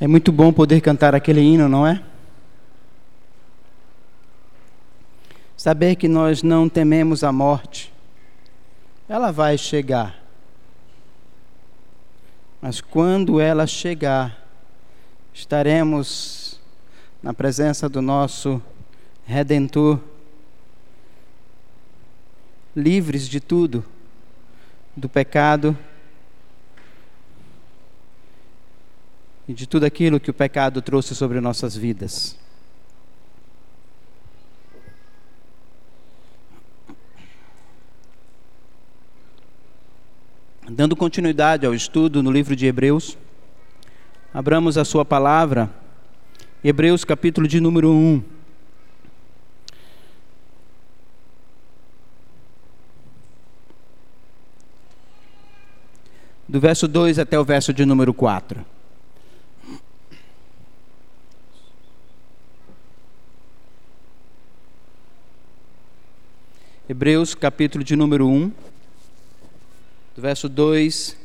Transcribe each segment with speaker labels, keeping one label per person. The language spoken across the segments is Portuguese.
Speaker 1: É muito bom poder cantar aquele hino, não é? Saber que nós não tememos a morte, ela vai chegar. Mas quando ela chegar, estaremos na presença do nosso Redentor, livres de tudo, do pecado e de tudo aquilo que o pecado trouxe sobre nossas vidas. Dando continuidade ao estudo no livro de Hebreus, abramos a sua palavra, Hebreus capítulo de número 1. Do verso 2 até o verso de número 4. Hebreus capítulo de número 1, do verso 2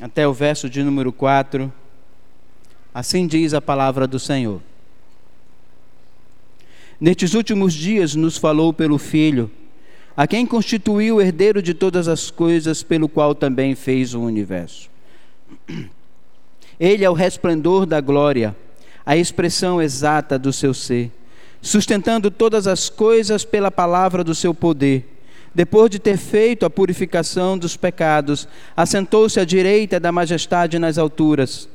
Speaker 1: até o verso de número 4. Assim diz a palavra do Senhor. Nestes últimos dias nos falou pelo Filho, a quem constituiu o herdeiro de todas as coisas, pelo qual também fez o universo. Ele é o resplendor da glória, a expressão exata do seu ser sustentando todas as coisas pela palavra do seu poder. Depois de ter feito a purificação dos pecados, assentou-se à direita da majestade nas alturas,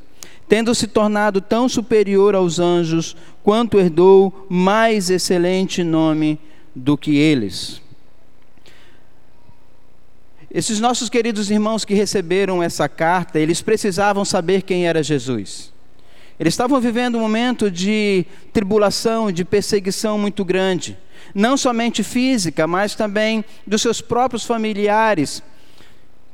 Speaker 1: tendo se tornado tão superior aos anjos, quanto herdou mais excelente nome do que eles. Esses nossos queridos irmãos que receberam essa carta, eles precisavam saber quem era Jesus. Eles estavam vivendo um momento de tribulação, de perseguição muito grande, não somente física, mas também dos seus próprios familiares,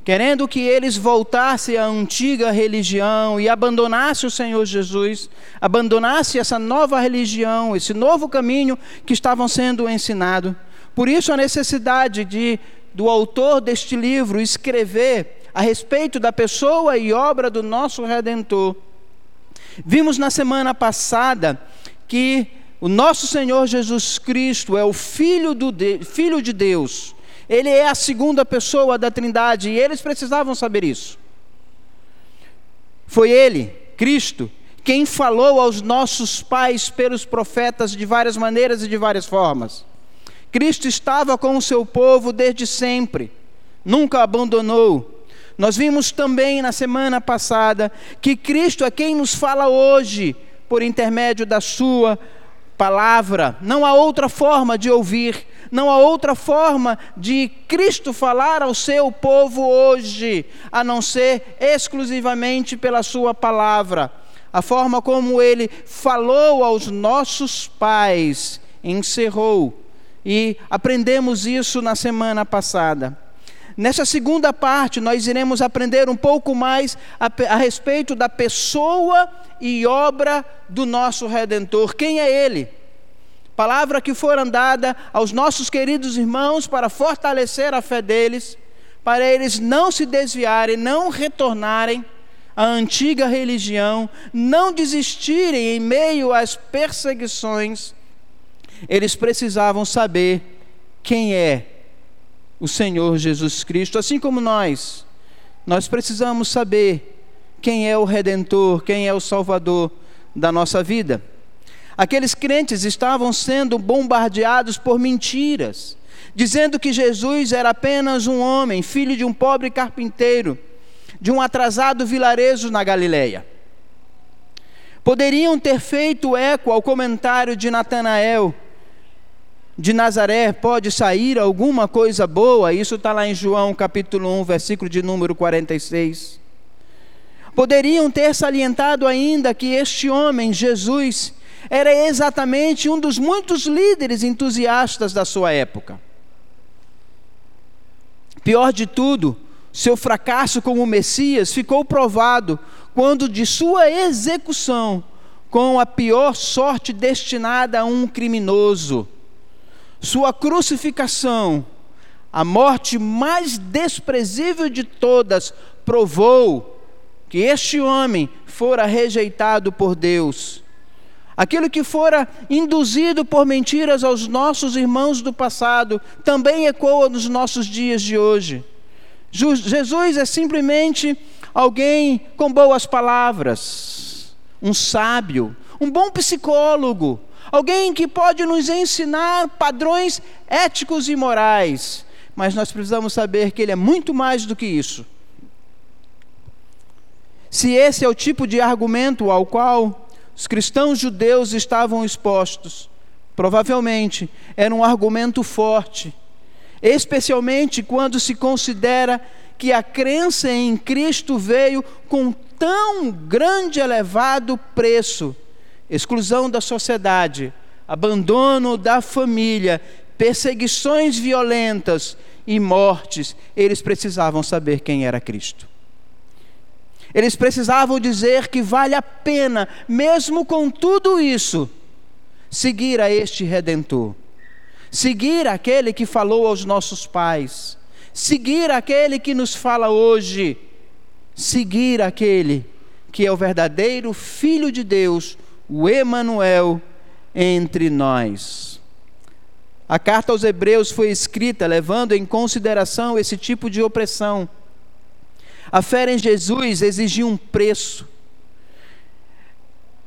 Speaker 1: querendo que eles voltassem à antiga religião e abandonassem o Senhor Jesus, abandonassem essa nova religião, esse novo caminho que estavam sendo ensinado. Por isso a necessidade de do autor deste livro escrever a respeito da pessoa e obra do nosso redentor Vimos na semana passada que o nosso Senhor Jesus Cristo é o Filho, do de, Filho de Deus. Ele é a segunda pessoa da Trindade e eles precisavam saber isso. Foi Ele, Cristo, quem falou aos nossos pais pelos profetas de várias maneiras e de várias formas. Cristo estava com o seu povo desde sempre, nunca abandonou, nós vimos também na semana passada que Cristo é quem nos fala hoje por intermédio da Sua palavra. Não há outra forma de ouvir, não há outra forma de Cristo falar ao seu povo hoje, a não ser exclusivamente pela Sua palavra. A forma como Ele falou aos nossos pais, encerrou. E aprendemos isso na semana passada. Nessa segunda parte, nós iremos aprender um pouco mais a, a, respeito da pessoa e obra do nosso Redentor. Quem é Ele? Palavra que foi dada aos nossos queridos irmãos para fortalecer a fé deles, para eles não se desviarem, não retornarem à antiga religião, não desistirem em meio às perseguições. Eles precisavam saber quem é o Senhor Jesus Cristo, assim como nós, nós precisamos saber quem é o redentor, quem é o salvador da nossa vida. Aqueles crentes estavam sendo bombardeados por mentiras, dizendo que Jesus era apenas um homem, filho de um pobre carpinteiro, de um atrasado vilarejo na Galileia. Poderiam ter feito eco ao comentário de Natanael, de Nazaré pode sair alguma coisa boa? Isso está lá em João capítulo 1, versículo de número 46. Poderiam ter salientado ainda que este homem, Jesus, era exatamente um dos muitos líderes entusiastas da sua época. Pior de tudo, seu fracasso como Messias ficou provado quando de sua execução, com a pior sorte destinada a um criminoso, sua crucificação, a morte mais desprezível de todas, provou que este homem fora rejeitado por Deus. Aquilo que fora induzido por mentiras aos nossos irmãos do passado também ecoa nos nossos dias de hoje. Jesus é simplesmente alguém com boas palavras, um sábio, um bom psicólogo, alguém que pode nos ensinar padrões éticos e morais. Mas nós precisamos saber que ele é muito mais do que isso. Se esse é o tipo de argumento ao qual os cristãos judeus estavam expostos, provavelmente era um argumento forte, especialmente quando se considera que a crença em Cristo veio com tão grande elevado preço exclusão da sociedade, abandono da família, perseguições violentas e mortes, eles precisavam saber quem era Cristo. Eles precisavam dizer que vale a pena, mesmo com tudo isso, seguir a este redentor, seguir aquele que falou aos nossos pais, seguir aquele que nos fala hoje, seguir aquele que é o verdadeiro filho de Deus, o Emanuel entre nós. A carta aos Hebreus foi escrita levando em consideração esse tipo de opressão. A fé em Jesus exigia um preço.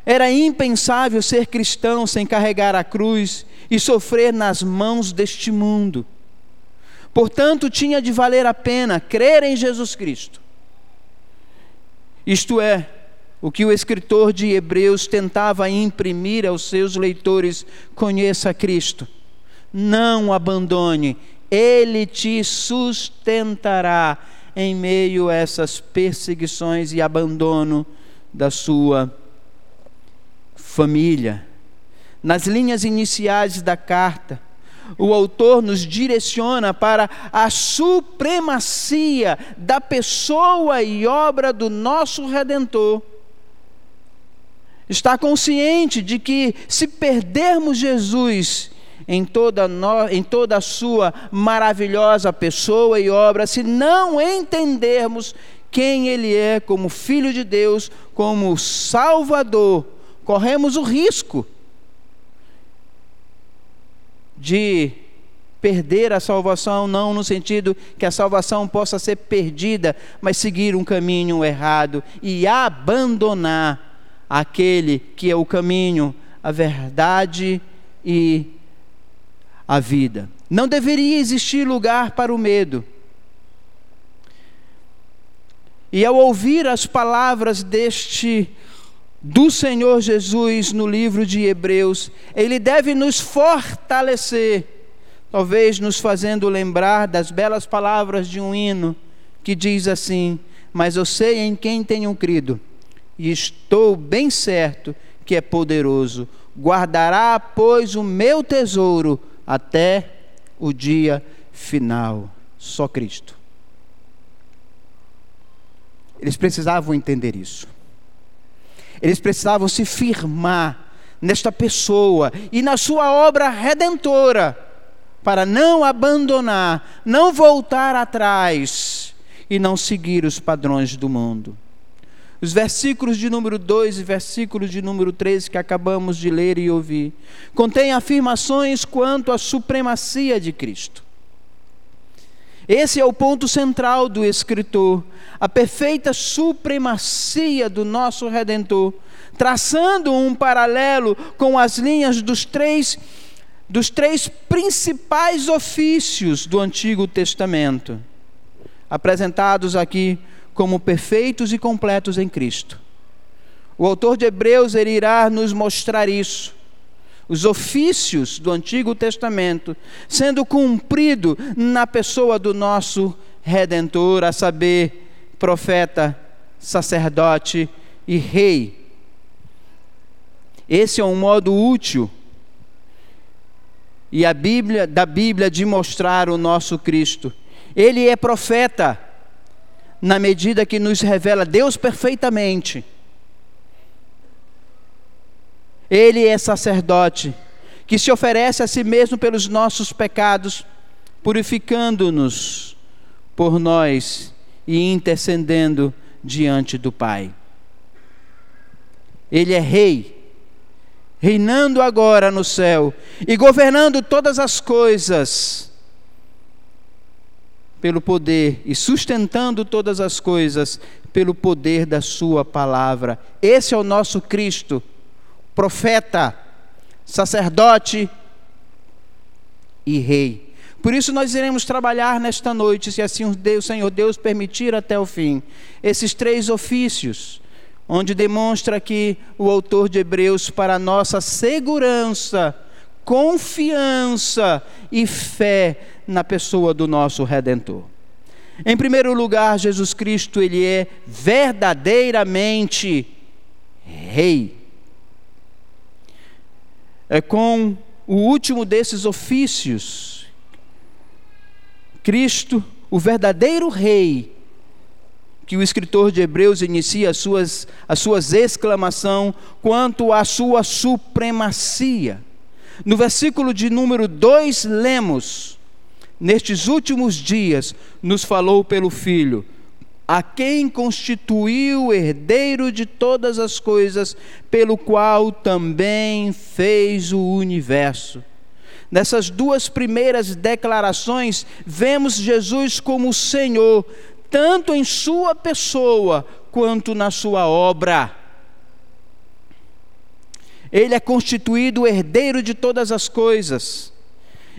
Speaker 1: Era impensável ser cristão sem carregar a cruz e sofrer nas mãos deste mundo. Portanto, tinha de valer a pena crer em Jesus Cristo. Isto é, o que o escritor de Hebreus tentava imprimir aos seus leitores: conheça Cristo, não abandone, Ele te sustentará em meio a essas perseguições e abandono da sua família. Nas linhas iniciais da carta, o autor nos direciona para a supremacia da pessoa e obra do nosso redentor Está consciente de que se perdermos Jesus em toda, no, em toda a sua maravilhosa pessoa e obra, se não entendermos quem Ele é como Filho de Deus, como Salvador, corremos o risco de perder a salvação, não no sentido que a salvação possa ser perdida, mas seguir um caminho errado e abandonar aquele que é o caminho, a verdade e a vida. Não deveria existir lugar para o medo. E ao ouvir as palavras deste do Senhor Jesus no livro de Hebreus, ele deve nos fortalecer, talvez nos fazendo lembrar das belas palavras de um hino que diz assim: Mas eu sei em quem tenho crido e estou bem certo que é poderoso. Guardará, pois, o meu tesouro até o dia final. Só Cristo. Eles precisavam entender isso. Eles precisavam se firmar nesta pessoa e na sua obra redentora, para não abandonar, não voltar atrás e não seguir os padrões do mundo. Os versículos de número 2 e versículos de número 3 que acabamos de ler e ouvir contêm afirmações quanto à supremacia de Cristo. Esse é o ponto central do escritor, a perfeita supremacia do nosso redentor, traçando um paralelo com as linhas dos três dos três principais ofícios do Antigo Testamento, apresentados aqui como perfeitos e completos em Cristo. O autor de Hebreus ele irá nos mostrar isso. Os ofícios do Antigo Testamento sendo cumprido na pessoa do nosso redentor, a saber, profeta, sacerdote e rei. Esse é um modo útil e a Bíblia da Bíblia de mostrar o nosso Cristo. Ele é profeta na medida que nos revela Deus perfeitamente. Ele é sacerdote que se oferece a si mesmo pelos nossos pecados, purificando-nos por nós e intercedendo diante do Pai. Ele é rei, reinando agora no céu e governando todas as coisas pelo poder e sustentando todas as coisas pelo poder da Sua palavra. Esse é o nosso Cristo, profeta, sacerdote e rei. Por isso nós iremos trabalhar nesta noite, se assim o Senhor Deus permitir até o fim, esses três ofícios, onde demonstra que o autor de Hebreus, para nossa segurança, confiança e fé na pessoa do nosso Redentor. Em primeiro lugar, Jesus Cristo, ele é verdadeiramente rei. É com o último desses ofícios, Cristo, o verdadeiro rei, que o escritor de Hebreus inicia as suas, as suas exclamações quanto à sua supremacia. No versículo de número 2, lemos: nestes últimos dias, nos falou pelo Filho, a quem constituiu herdeiro de todas as coisas, pelo qual também fez o universo. Nessas duas primeiras declarações, vemos Jesus como Senhor, tanto em Sua pessoa quanto na Sua obra. Ele é constituído herdeiro de todas as coisas.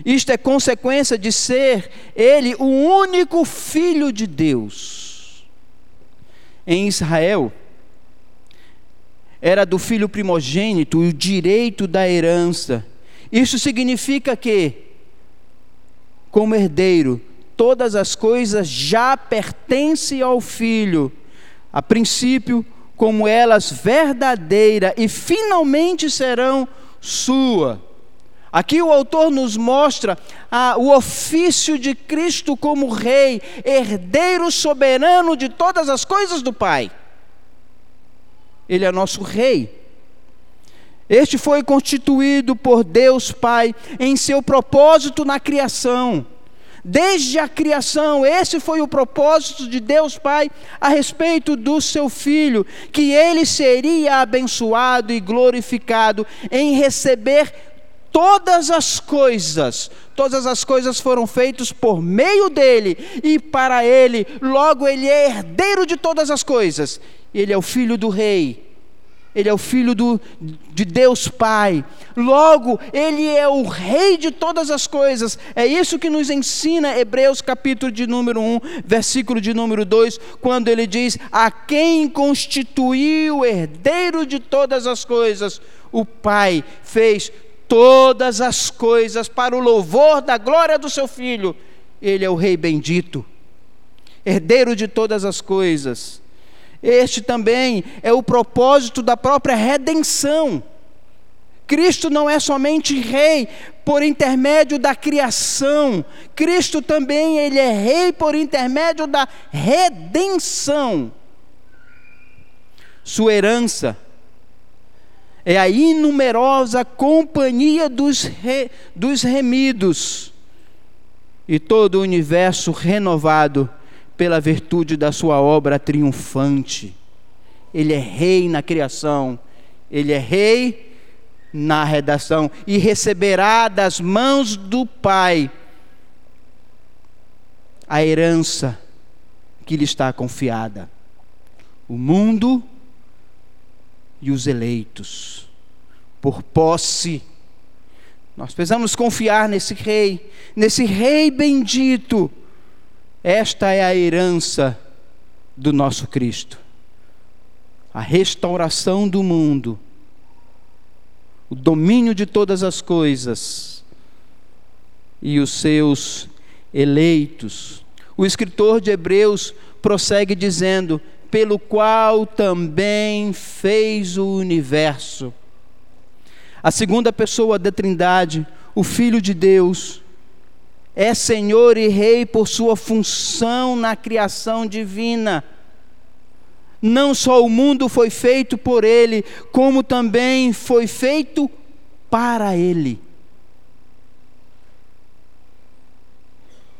Speaker 1: Isto é consequência de ser ele o único filho de Deus. Em Israel, era do filho primogênito o direito da herança. Isso significa que, como herdeiro, todas as coisas já pertencem ao filho, a princípio, como elas verdadeira e finalmente serão sua. Aqui o autor nos mostra ah, o ofício de Cristo como Rei, herdeiro soberano de todas as coisas do Pai. Ele é nosso Rei. Este foi constituído por Deus Pai em seu propósito na criação. Desde a criação, esse foi o propósito de Deus Pai a respeito do seu filho, que ele seria abençoado e glorificado em receber todas as coisas, todas as coisas foram feitas por meio dele e para ele, logo ele é herdeiro de todas as coisas. Ele é o filho do rei. Ele é o filho do, de Deus Pai. Logo, ele é o rei de todas as coisas. É isso que nos ensina Hebreus capítulo de número 1, versículo de número 2, quando ele diz: "A quem constituiu herdeiro de todas as coisas, o Pai fez todas as coisas para o louvor da glória do seu filho. Ele é o Rei bendito, herdeiro de todas as coisas. Este também é o propósito da própria redenção. Cristo não é somente rei por intermédio da criação. Cristo também ele é rei por intermédio da redenção. Sua herança é a inumerosa companhia dos, re, dos remidos e todo o universo renovado pela virtude da sua obra triunfante. Ele é rei na criação, ele é rei na redação e receberá das mãos do Pai a herança que lhe está confiada. O mundo e os eleitos, por posse. Nós precisamos confiar nesse rei, nesse rei bendito. Esta é a herança do nosso Cristo. A restauração do mundo, o domínio de todas as coisas e os seus eleitos. O escritor de Hebreus prossegue dizendo: pelo qual também fez o universo. A segunda pessoa da Trindade, o Filho de Deus, é Senhor e Rei por sua função na criação divina. Não só o mundo foi feito por Ele, como também foi feito para Ele.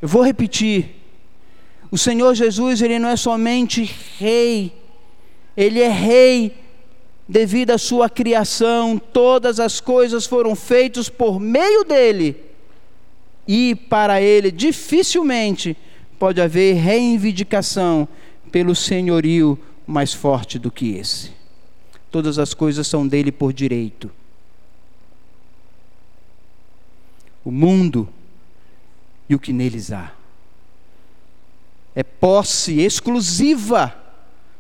Speaker 1: Eu vou repetir. O Senhor Jesus, ele não é somente rei, Ele é rei devido à sua criação, todas as coisas foram feitas por meio dele. E para ele dificilmente pode haver reivindicação pelo senhorio mais forte do que esse. Todas as coisas são dele por direito. O mundo e o que neles há. É posse exclusiva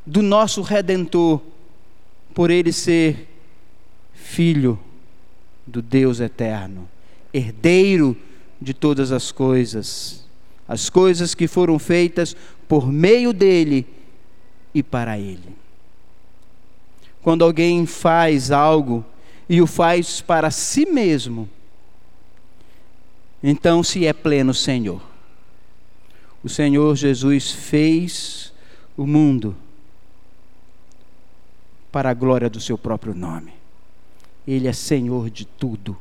Speaker 1: do nosso redentor, por ele ser filho do Deus eterno, herdeiro de todas as coisas, as coisas que foram feitas por meio dele e para ele. Quando alguém faz algo e o faz para si mesmo, então se é pleno Senhor. O Senhor Jesus fez o mundo para a glória do seu próprio nome. Ele é Senhor de tudo,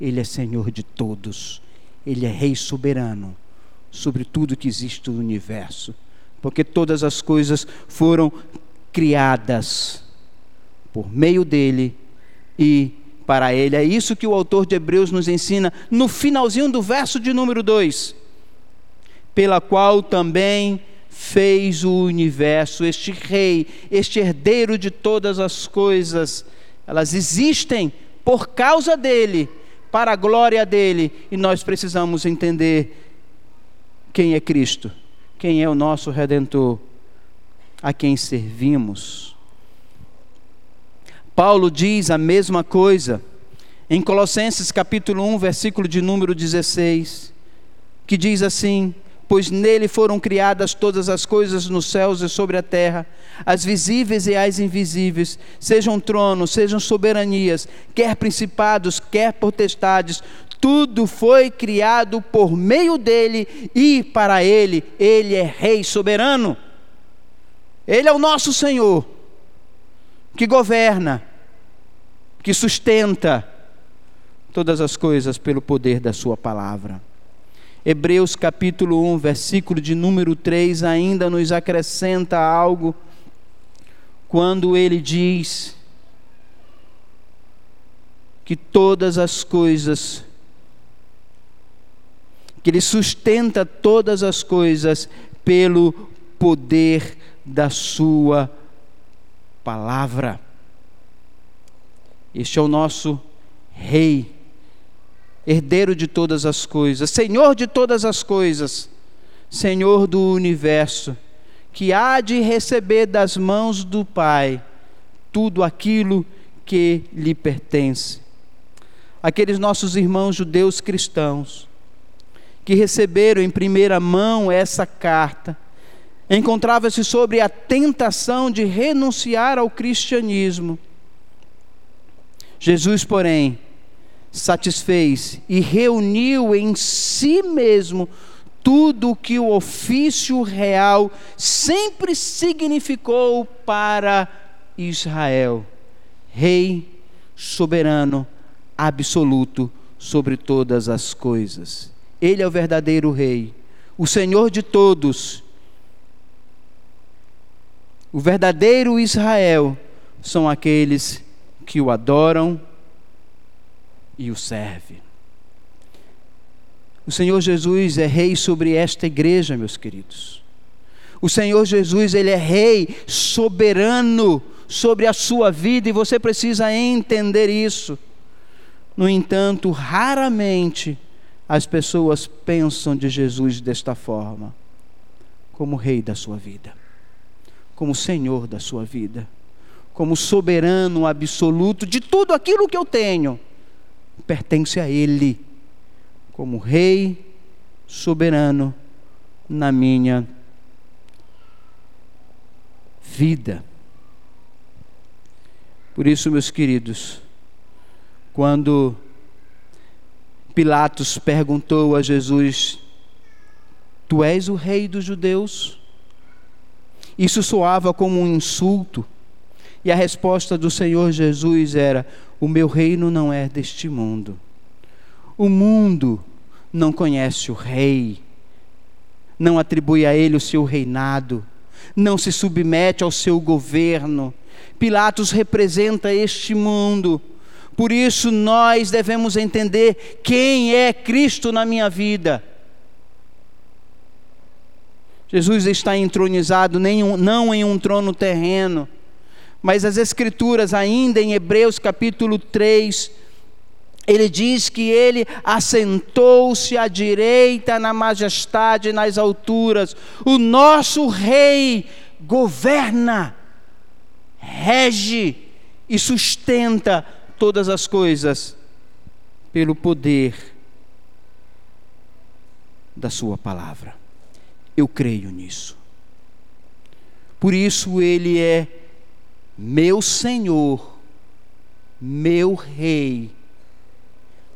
Speaker 1: Ele é Senhor de todos, Ele é Rei soberano sobre tudo que existe no universo, porque todas as coisas foram criadas por meio dele e para ele. É isso que o autor de Hebreus nos ensina no finalzinho do verso de número 2. Pela qual também fez o universo, este rei, este herdeiro de todas as coisas, elas existem por causa dele, para a glória dele, e nós precisamos entender quem é Cristo, quem é o nosso redentor, a quem servimos. Paulo diz a mesma coisa em Colossenses capítulo 1, versículo de número 16, que diz assim: Pois nele foram criadas todas as coisas nos céus e sobre a terra, as visíveis e as invisíveis, sejam tronos, sejam soberanias, quer principados, quer potestades, tudo foi criado por meio dele e para ele, ele é Rei soberano. Ele é o nosso Senhor que governa, que sustenta todas as coisas pelo poder da Sua palavra. Hebreus capítulo 1, versículo de número 3 ainda nos acrescenta algo quando ele diz que todas as coisas, que ele sustenta todas as coisas pelo poder da Sua palavra. Este é o nosso Rei, herdeiro de todas as coisas, Senhor de todas as coisas, Senhor do universo, que há de receber das mãos do Pai tudo aquilo que lhe pertence. Aqueles nossos irmãos judeus cristãos, que receberam em primeira mão essa carta, encontrava-se sobre a tentação de renunciar ao cristianismo. Jesus, porém, satisfez e reuniu em si mesmo tudo o que o ofício real sempre significou para Israel: Rei soberano, absoluto sobre todas as coisas. Ele é o verdadeiro Rei, o Senhor de todos o verdadeiro Israel são aqueles que o adoram e o servem. O Senhor Jesus é rei sobre esta igreja, meus queridos. O Senhor Jesus, ele é rei soberano sobre a sua vida e você precisa entender isso. No entanto, raramente as pessoas pensam de Jesus desta forma, como rei da sua vida como Senhor da sua vida, como soberano absoluto de tudo aquilo que eu tenho, pertence a Ele, como Rei soberano na minha vida. Por isso, meus queridos, quando Pilatos perguntou a Jesus: Tu és o rei dos judeus? Isso soava como um insulto. E a resposta do Senhor Jesus era: O meu reino não é deste mundo. O mundo não conhece o rei, não atribui a ele o seu reinado, não se submete ao seu governo. Pilatos representa este mundo. Por isso nós devemos entender quem é Cristo na minha vida. Jesus está entronizado não em um trono terreno, mas as Escrituras, ainda em Hebreus capítulo 3, ele diz que ele assentou-se à direita na majestade nas alturas. O nosso rei governa, rege e sustenta todas as coisas pelo poder da Sua palavra. Eu creio nisso. Por isso Ele é meu Senhor, meu Rei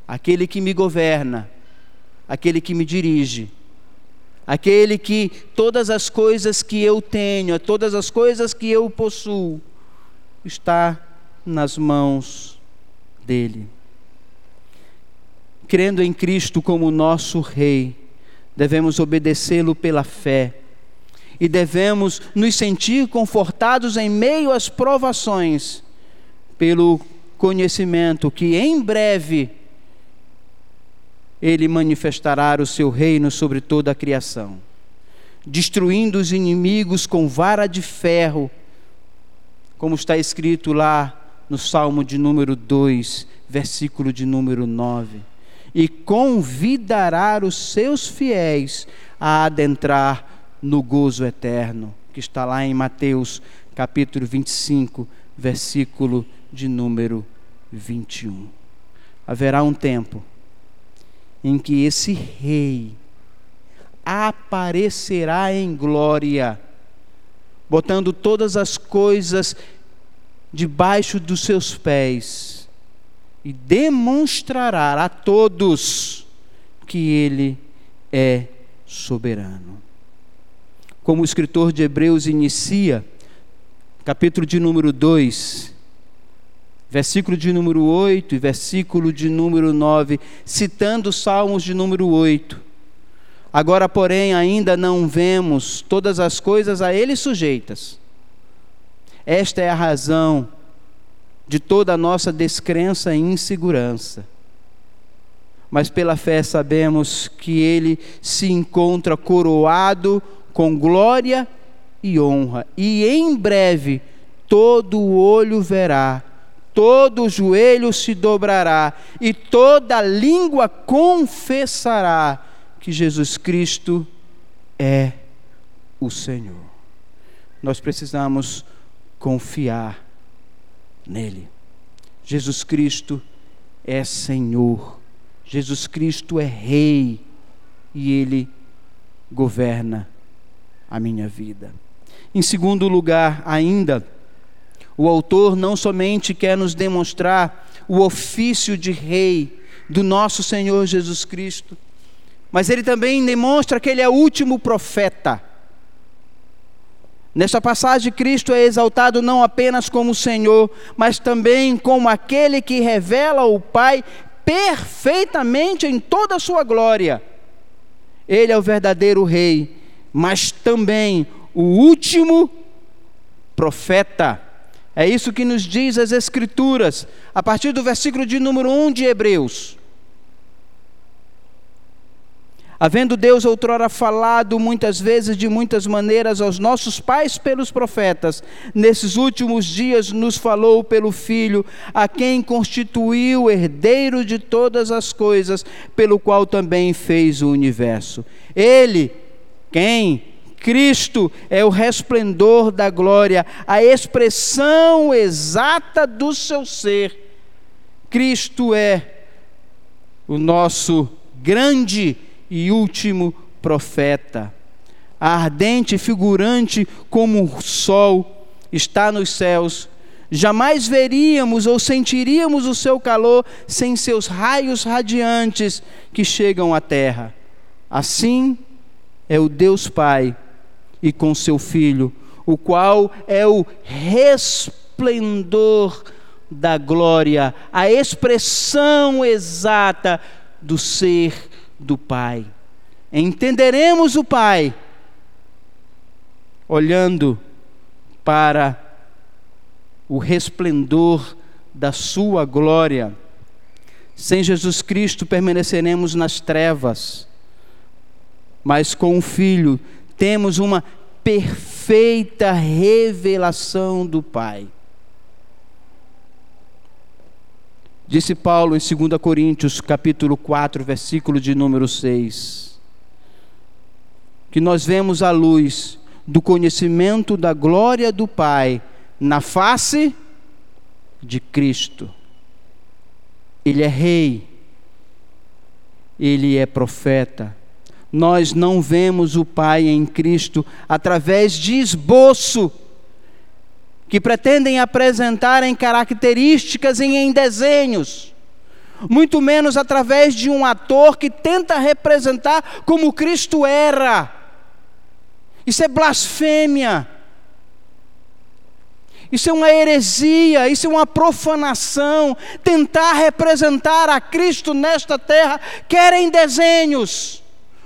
Speaker 1: aquele que me governa, aquele que me dirige, aquele que todas as coisas que eu tenho, todas as coisas que eu possuo, está nas mãos dele. Crendo em Cristo como nosso Rei, devemos obedecê-lo pela fé e devemos nos sentir confortados em meio às provações, pelo conhecimento que em breve ele manifestará o seu reino sobre toda a criação, destruindo os inimigos com vara de ferro, como está escrito lá no Salmo de número 2, versículo de número 9. E convidará os seus fiéis a adentrar no gozo eterno, que está lá em Mateus capítulo 25, versículo de número 21. Haverá um tempo em que esse rei aparecerá em glória, botando todas as coisas debaixo dos seus pés e demonstrará a todos que ele é soberano. Como o escritor de Hebreus inicia, capítulo de número 2, versículo de número 8 e versículo de número 9, citando os Salmos de número 8. Agora, porém, ainda não vemos todas as coisas a Ele sujeitas. Esta é a razão de toda a nossa descrença e insegurança. Mas pela fé sabemos que Ele se encontra coroado com glória e honra, e em breve todo olho verá todo joelho se dobrará e toda língua confessará que Jesus Cristo é o Senhor. Nós precisamos confiar nele. Jesus Cristo é Senhor, Jesus Cristo é Rei e Ele governa a minha vida. Em segundo lugar, ainda, o autor não somente quer nos demonstrar o ofício de rei do nosso Senhor Jesus Cristo, mas ele também demonstra que ele é o último profeta. Nesta passagem, Cristo é exaltado não apenas como Senhor, mas também como aquele que revela o Pai perfeitamente em toda a sua glória. Ele é o verdadeiro Rei, mas também o último profeta. É isso que nos diz as Escrituras, a partir do versículo de número 1 de Hebreus. Havendo Deus outrora falado muitas vezes, de muitas maneiras, aos nossos pais pelos profetas, nesses últimos dias nos falou pelo Filho, a quem constituiu herdeiro de todas as coisas, pelo qual também fez o universo. Ele, quem? Cristo é o resplendor da glória, a expressão exata do seu ser. Cristo é o nosso grande e último profeta. Ardente e figurante como o sol está nos céus, jamais veríamos ou sentiríamos o seu calor sem seus raios radiantes que chegam à terra. Assim é o Deus Pai e com seu Filho, o qual é o resplendor da glória, a expressão exata do ser do Pai. Entenderemos o Pai olhando para o resplendor da Sua glória. Sem Jesus Cristo permaneceremos nas trevas, mas com o Filho temos uma perfeita revelação do Pai. Disse Paulo em 2 Coríntios, capítulo 4, versículo de número 6, que nós vemos a luz do conhecimento da glória do Pai na face de Cristo. Ele é rei, ele é profeta. Nós não vemos o Pai em Cristo através de esboço que pretendem apresentar em características e em desenhos, muito menos através de um ator que tenta representar como Cristo era. Isso é blasfêmia. Isso é uma heresia, isso é uma profanação. Tentar representar a Cristo nesta terra, quer em desenhos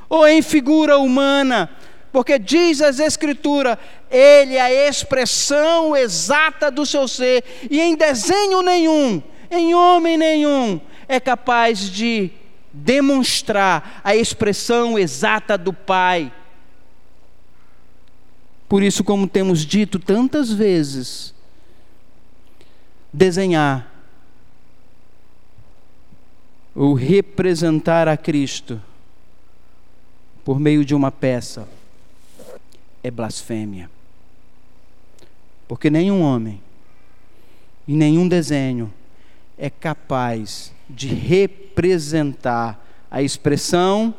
Speaker 1: ou em figura humana, porque diz as Escrituras, Ele é a expressão exata do seu ser, e em desenho nenhum, em homem nenhum, é capaz de demonstrar a expressão exata do Pai. Por isso, como temos dito tantas vezes, desenhar ou representar a Cristo por meio de uma peça é blasfêmia. Porque nenhum homem e nenhum desenho é capaz de representar a expressão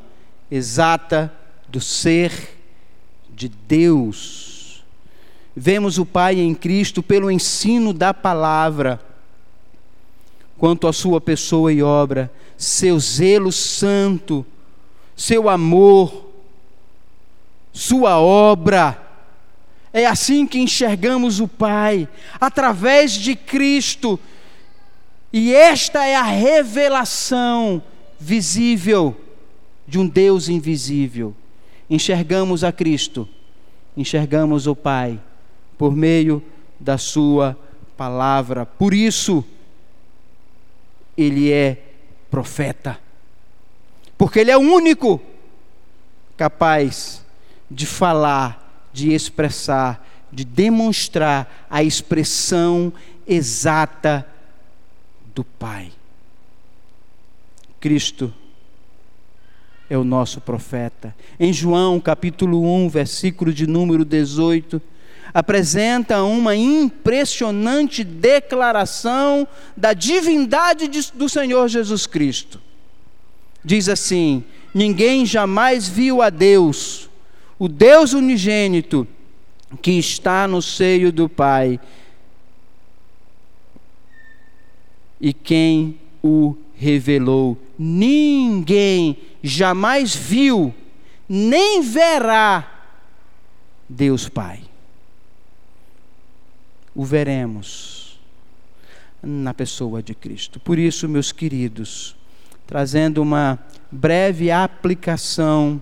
Speaker 1: exata do ser de Deus. Vemos o Pai em Cristo pelo ensino da palavra, quanto à sua pessoa e obra, seu zelo santo, seu amor, sua obra. É assim que enxergamos o Pai, através de Cristo. E esta é a revelação visível de um Deus invisível. Enxergamos a Cristo, enxergamos o Pai, por meio da Sua palavra. Por isso, Ele é profeta, porque Ele é o único capaz de falar, de expressar, de demonstrar a expressão exata do Pai. Cristo é o nosso profeta. Em João, capítulo 1, versículo de número 18, apresenta uma impressionante declaração da divindade de, do Senhor Jesus Cristo. Diz assim: Ninguém jamais viu a Deus, o Deus unigênito que está no seio do Pai. E quem o revelou? Ninguém jamais viu, nem verá Deus Pai. O veremos na pessoa de Cristo. Por isso, meus queridos, trazendo uma breve aplicação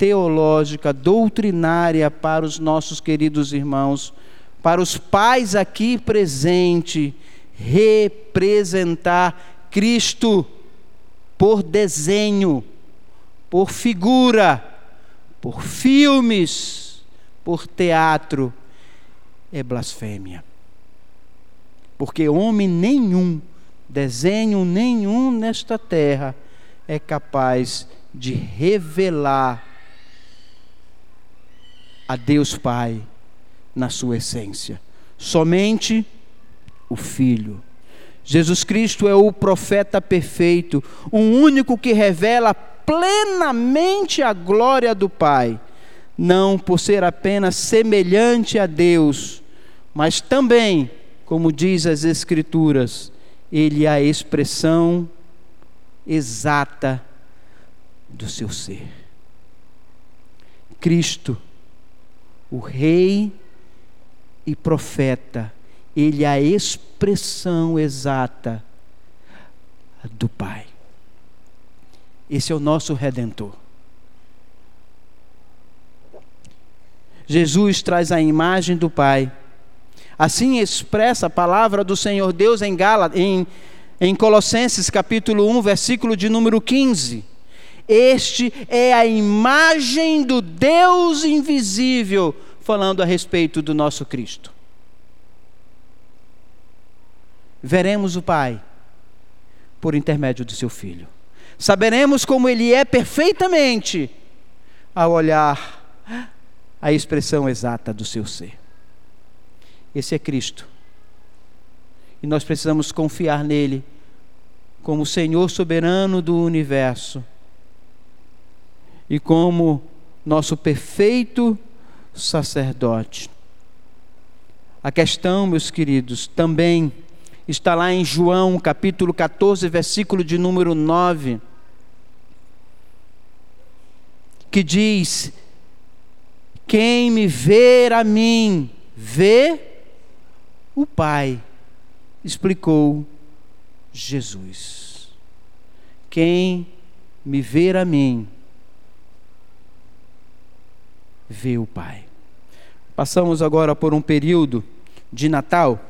Speaker 1: teológica, doutrinária para os nossos queridos irmãos, para os pais aqui presentes, representar Cristo por desenho, por figura, por filmes, por teatro, é blasfêmia. Porque homem nenhum, desenho nenhum nesta terra é capaz de revelar a Deus Pai na sua essência. Somente o Filho. Jesus Cristo é o profeta perfeito, o único que revela plenamente a glória do Pai, não por ser apenas semelhante a Deus, mas também, como diz as Escrituras, ele é a expressão exata do seu ser. Cristo o rei e profeta, ele é a expressão exata do Pai. Esse é o nosso redentor. Jesus traz a imagem do Pai. Assim expressa a palavra do Senhor Deus em, Gala, em, em Colossenses capítulo 1, versículo de número 15. Este é a imagem do Deus invisível, falando a respeito do nosso Cristo. Veremos o Pai por intermédio do seu Filho. Saberemos como Ele é perfeitamente ao olhar a expressão exata do seu ser. Esse é Cristo. E nós precisamos confiar nele como Senhor soberano do universo e como nosso perfeito sacerdote. A questão, meus queridos, também está lá em João, capítulo 14, versículo de número 9, que diz: Quem me ver a mim, vê o Pai, explicou Jesus. Quem me ver a mim, vê o Pai. Passamos agora por um período de Natal,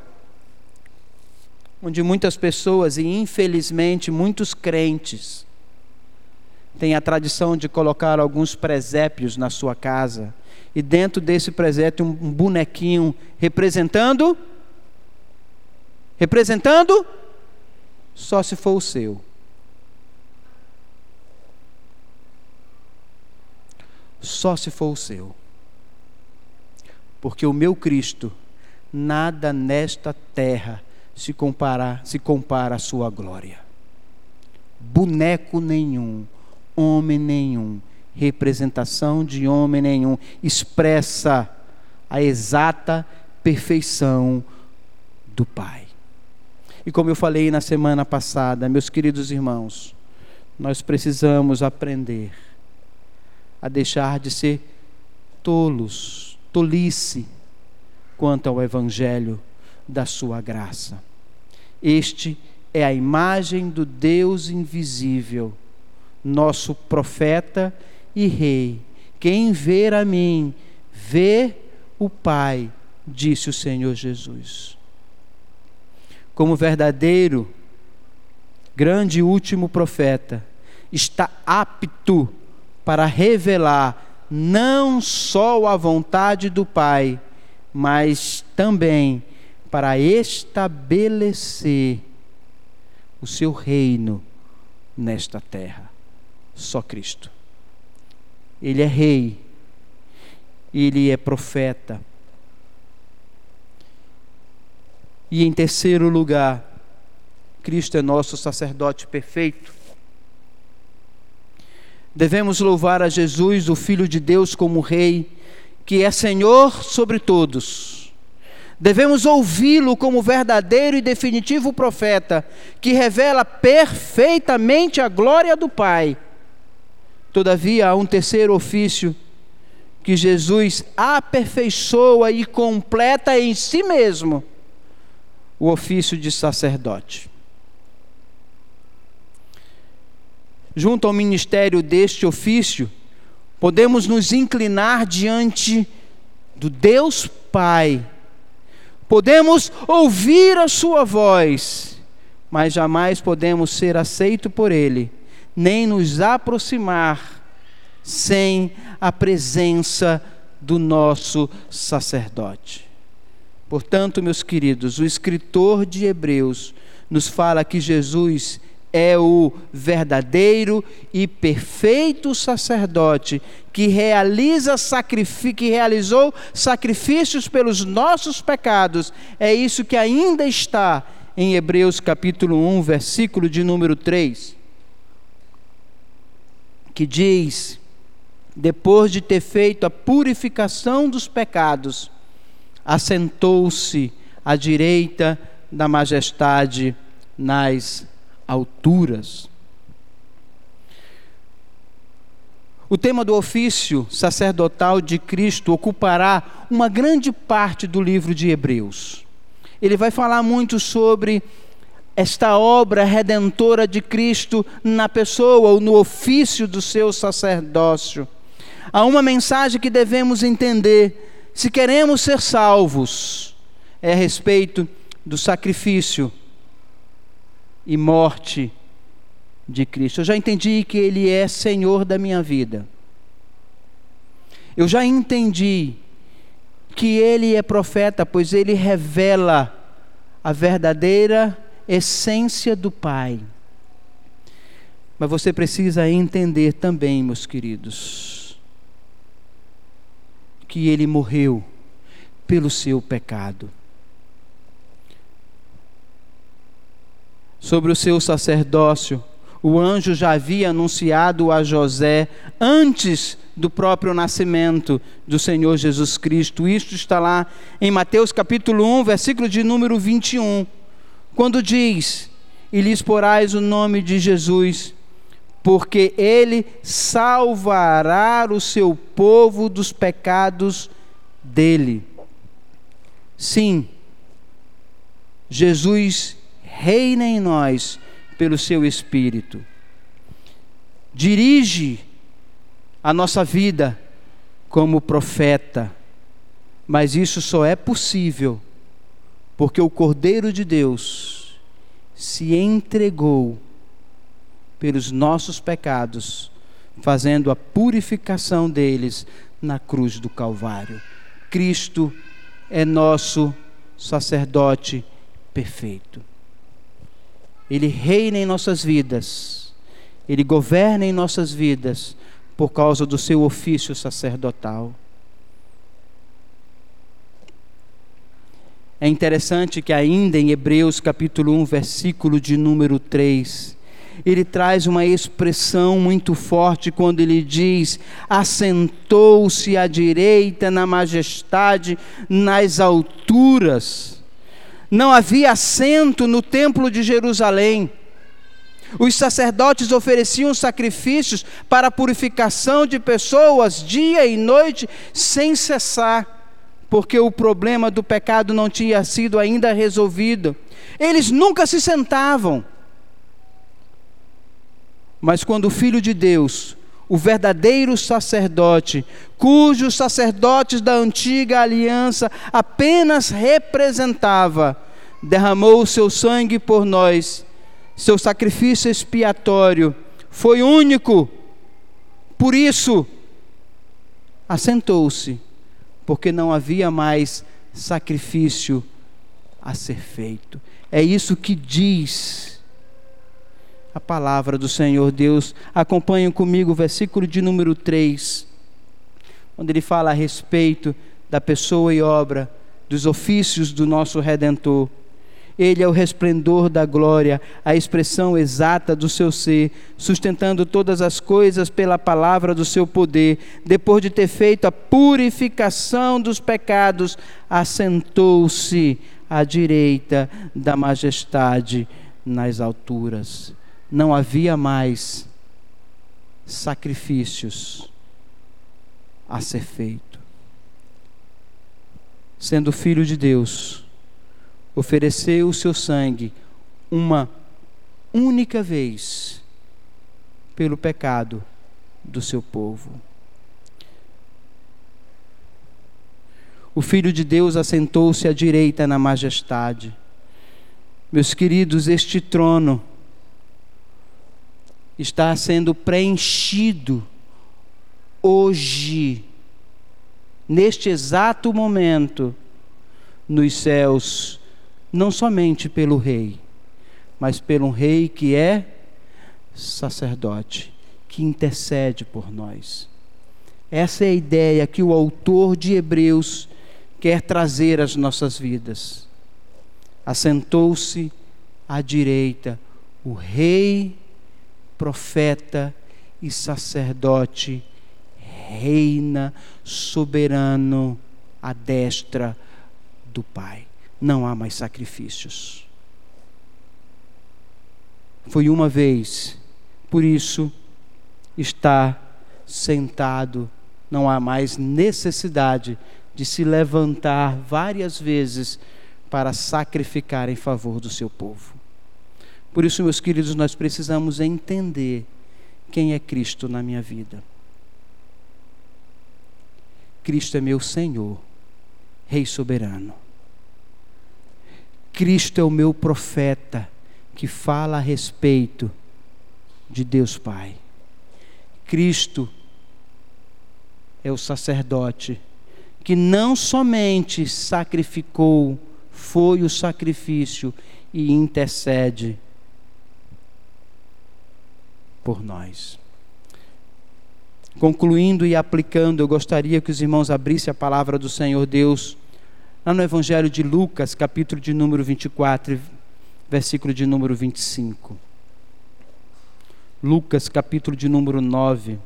Speaker 1: onde muitas pessoas, e infelizmente muitos crentes, têm a tradição de colocar alguns presépios na sua casa, e dentro desse presépio um bonequinho representando representando só se for o seu. Só se for o seu. Porque o meu Cristo, nada nesta terra se compara, se compara à sua glória. Boneco nenhum, homem nenhum, representação de homem nenhum expressa a exata perfeição do Pai. E como eu falei na semana passada, meus queridos irmãos, nós precisamos aprender a deixar de ser tolos, tolice quanto ao evangelho da sua graça. Este é a imagem do Deus invisível, nosso profeta e rei. Quem ver a mim, vê o Pai, disse o Senhor Jesus como verdadeiro, grande e último profeta, está apto para revelar não só a vontade do Pai, mas também para estabelecer o seu reino nesta terra. Só Cristo. Ele é rei, ele é profeta, E em terceiro lugar, Cristo é nosso sacerdote perfeito. Devemos louvar a Jesus, o Filho de Deus, como Rei, que é Senhor sobre todos. Devemos ouvi-lo como verdadeiro e definitivo profeta, que revela perfeitamente a glória do Pai. Todavia, há um terceiro ofício que Jesus aperfeiçoa e completa em si mesmo o ofício de sacerdote. Junto ao ministério deste ofício, podemos nos inclinar diante do Deus Pai, podemos ouvir a Sua voz, mas jamais podemos ser aceitos por Ele, nem nos aproximar sem a presença do nosso sacerdote. Portanto, meus queridos, o escritor de Hebreus nos fala que Jesus é o verdadeiro e perfeito sacerdote que realiza que realizou sacrifícios pelos nossos pecados. É isso que ainda está em Hebreus capítulo 1, versículo de número 3, que diz: depois de ter feito a purificação dos pecados, assentou-se à direita da majestade nas alturas. O tema do ofício sacerdotal de Cristo ocupará uma grande parte do livro de Hebreus. Ele vai falar muito sobre esta obra redentora de Cristo na pessoa ou no ofício do seu sacerdócio. Há uma mensagem que devemos entender se queremos ser salvos, é a respeito do sacrifício e morte de Cristo. Eu já entendi que Ele é Senhor da minha vida. Eu já entendi que Ele é profeta, pois Ele revela a verdadeira essência do Pai. Mas você precisa entender também, meus queridos, que Ele morreu pelo seu pecado. Sobre o seu sacerdócio, o anjo já havia anunciado a José antes do próprio nascimento do Senhor Jesus Cristo. Isto está lá em Mateus capítulo 1, versículo de número 21, quando diz: E lhes porás o nome de Jesus, porque ele salvará o seu povo dos pecados dele. Sim, Jesus reina em nós pelo seu Espírito. Dirige a nossa vida como profeta, mas isso só é possível porque o Cordeiro de Deus se entregou pelos nossos pecados, fazendo a purificação deles na cruz do Calvário. Cristo é nosso sacerdote perfeito. Ele reina em nossas vidas, Ele governa em nossas vidas por causa do seu ofício sacerdotal. É interessante que ainda em Hebreus capítulo 1, versículo de número 3, ele traz uma expressão muito forte quando ele diz: assentou-se à direita na majestade, nas alturas não havia assento no templo de Jerusalém. Os sacerdotes ofereciam sacrifícios para a purificação de pessoas dia e noite sem cessar, porque o problema do pecado não tinha sido ainda resolvido. Eles nunca se sentavam. Mas quando o Filho de Deus o verdadeiro sacerdote, cujos sacerdotes da antiga aliança apenas representava, derramou o seu sangue por nós, seu sacrifício expiatório foi único. Por isso, assentou-se, porque não havia mais sacrifício a ser feito. É isso que diz a palavra do Senhor Deus. Acompanhem comigo o versículo de número 3, onde ele fala a respeito da pessoa e obra, dos ofícios do nosso Redentor. Ele é o resplendor da glória, a expressão exata do seu ser, sustentando todas as coisas pela palavra do seu poder. Depois de ter feito a purificação dos pecados, assentou-se à direita da majestade nas alturas não havia mais sacrifícios a ser feito. Sendo filho de Deus, ofereceu o seu sangue uma única vez pelo pecado do seu povo. O Filho de Deus assentou-se à direita na majestade. Meus queridos, este trono está sendo preenchido hoje, neste exato momento, nos céus, não somente pelo Rei, mas pelo Rei que é sacerdote, que intercede por nós. Essa é a ideia que o autor de Hebreus quer trazer às nossas vidas. Assentou-se à direita o Rei profeta e sacerdote, reina soberano à destra do Pai. Não há mais sacrifícios. Foi uma vez, por isso está sentado, não há mais necessidade de se levantar várias vezes para sacrificar em favor do seu povo. Por isso, meus queridos, nós precisamos entender quem é Cristo na minha vida. Cristo é meu Senhor, Rei soberano. Cristo é o meu profeta que fala a respeito de Deus Pai. Cristo é o sacerdote que não somente sacrificou, foi o sacrifício e intercede por nós. Concluindo e aplicando, eu gostaria que os irmãos abrissem a palavra do Senhor Deus, lá no Evangelho de Lucas, capítulo de número 24, versículo de número 25. Lucas, capítulo de número 9.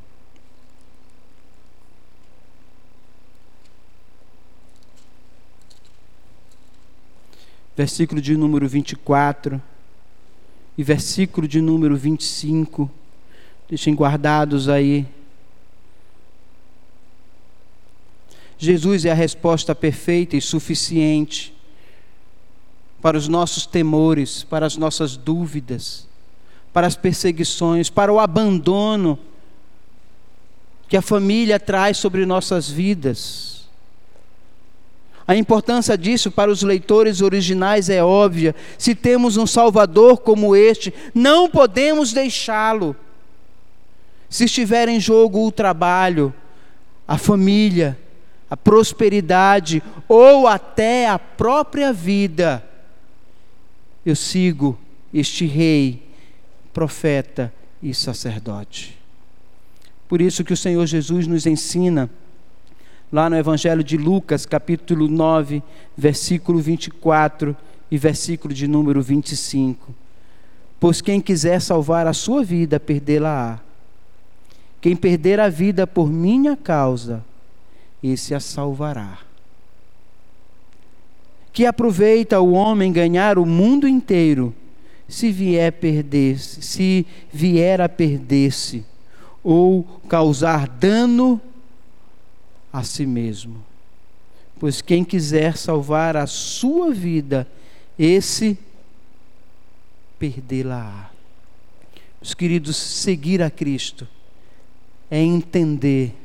Speaker 1: Versículo de número 24 e versículo de número 25. Deixem guardados aí. Jesus é a resposta perfeita e suficiente para os nossos temores, para as nossas dúvidas, para as perseguições, para o abandono que a família traz sobre nossas vidas. A importância disso para os leitores originais é óbvia. Se temos um Salvador como este, não podemos deixá-lo se estiver em jogo o trabalho, a família, a prosperidade ou até a própria vida, eu sigo este rei, profeta e sacerdote. Por isso que o Senhor Jesus nos ensina lá no Evangelho de Lucas, capítulo 9, versículo 24 e versículo de número 25. Pois quem quiser salvar a sua vida, perdê-la-á. Quem perder a vida por minha causa, esse a salvará. Que aproveita o homem ganhar o mundo inteiro, se vier perder, se vier a perder-se ou causar dano a si mesmo. Pois quem quiser salvar a sua vida, esse perdê-la. Os queridos, seguir a Cristo é entender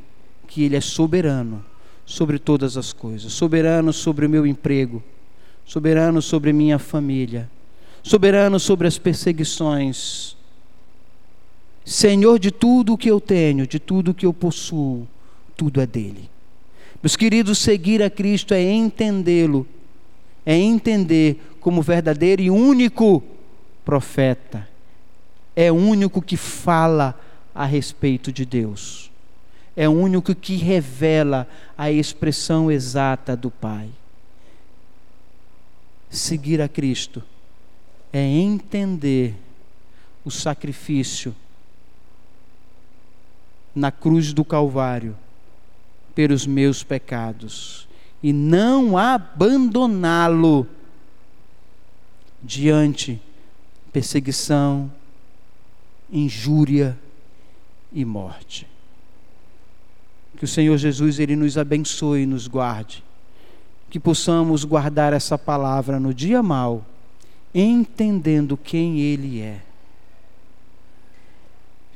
Speaker 1: que Ele é soberano sobre todas as coisas soberano sobre o meu emprego, soberano sobre minha família, soberano sobre as perseguições, Senhor de tudo o que eu tenho, de tudo o que eu possuo, tudo é dele. Meus queridos, seguir a Cristo é entendê-lo, é entender como verdadeiro e único profeta, é o único que fala a respeito de Deus. É o único que revela a expressão exata do Pai. Seguir a Cristo é entender o sacrifício na cruz do Calvário pelos meus pecados e não abandoná-lo diante perseguição, injúria, e morte. Que o Senhor Jesus ele nos abençoe e nos guarde. Que possamos guardar essa palavra no dia mal, entendendo quem ele é.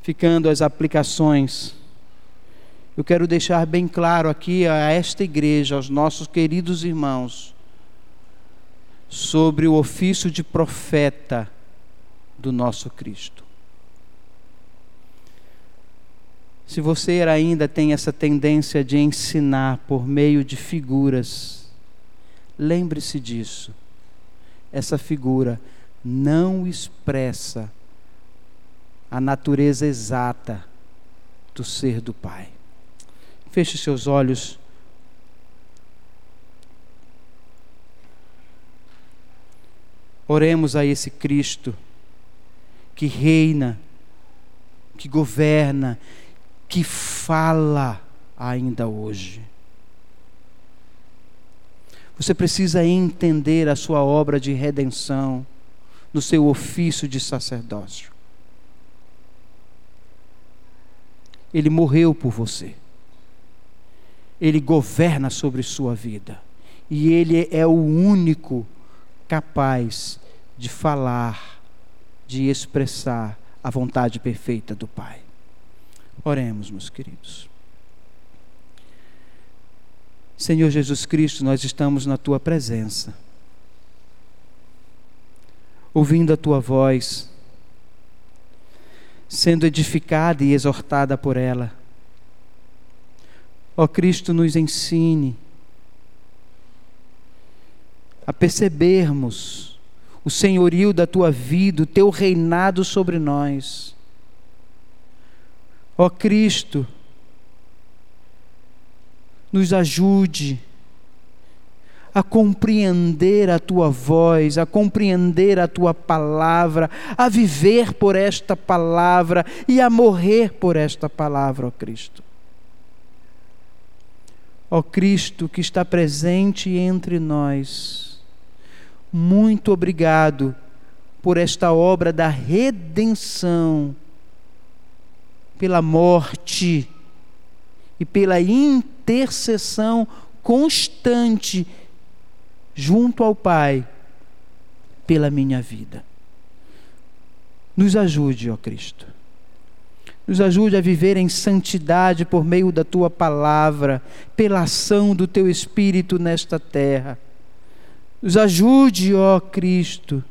Speaker 1: Ficando as aplicações, eu quero deixar bem claro aqui a esta igreja, aos nossos queridos irmãos, sobre o ofício de profeta do nosso Cristo. Se você ainda tem essa tendência de ensinar por meio de figuras, lembre-se disso. Essa figura não expressa a natureza exata do ser do Pai. Feche seus olhos. Oremos a esse Cristo que reina, que governa, que fala ainda hoje. Você precisa entender a sua obra de redenção no seu ofício de sacerdócio. Ele morreu por você. Ele governa sobre sua vida. E ele é o único capaz de falar, de expressar a vontade perfeita do Pai. Oremos, meus queridos. Senhor Jesus Cristo, nós estamos na tua presença, ouvindo a tua voz, sendo edificada e exortada por ela. Ó Cristo, nos ensine a percebermos o senhorio da tua vida, o teu reinado sobre nós. Ó Cristo, nos ajude a compreender a tua voz, a compreender a tua palavra, a viver por esta palavra e a morrer por esta palavra, ó Cristo. Ó Cristo que está presente entre nós, muito obrigado por esta obra da redenção, pela morte e pela intercessão constante junto ao Pai pela minha vida. Nos ajude, ó Cristo. Nos ajude a viver em santidade por meio da tua palavra, pela ação do teu espírito nesta terra. Nos ajude, ó Cristo,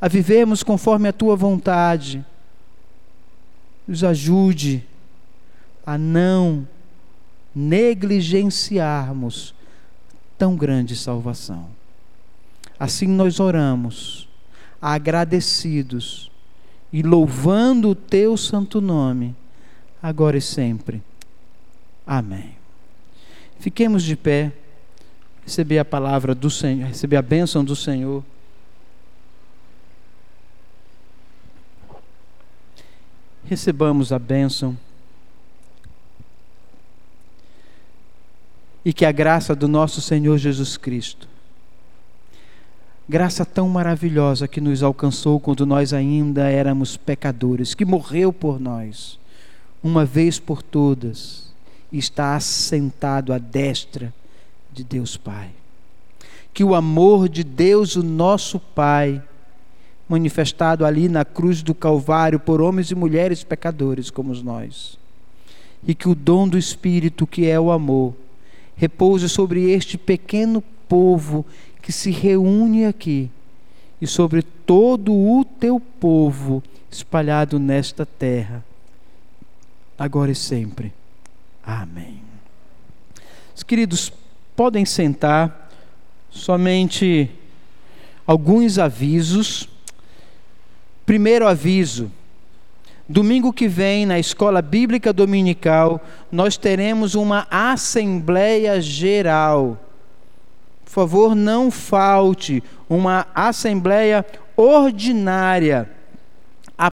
Speaker 1: a vivermos conforme a tua vontade. Nos ajude a não negligenciarmos tão grande salvação. Assim nós oramos, agradecidos e louvando o teu santo nome, agora e sempre. Amém. Fiquemos de pé, receber a palavra do Senhor, receber a bênção do Senhor. Recebamos a bênção. E que a graça do nosso Senhor Jesus Cristo, graça tão maravilhosa que nos alcançou quando nós ainda éramos pecadores, que morreu por nós, uma vez por todas, e está assentado à destra de Deus Pai. Que o amor de Deus, o nosso Pai, manifestado ali na cruz do Calvário por homens e mulheres pecadores como nós, e que o dom do Espírito, que é o amor, repouse sobre este pequeno povo que se reúne aqui e sobre todo o teu povo espalhado nesta terra, agora e sempre. Amém. Os queridos, podem sentar, somente alguns avisos. Primeiro aviso: Domingo que vem, na escola bíblica dominical, nós teremos uma assembleia geral. Por favor, não falte uma assembleia ordinária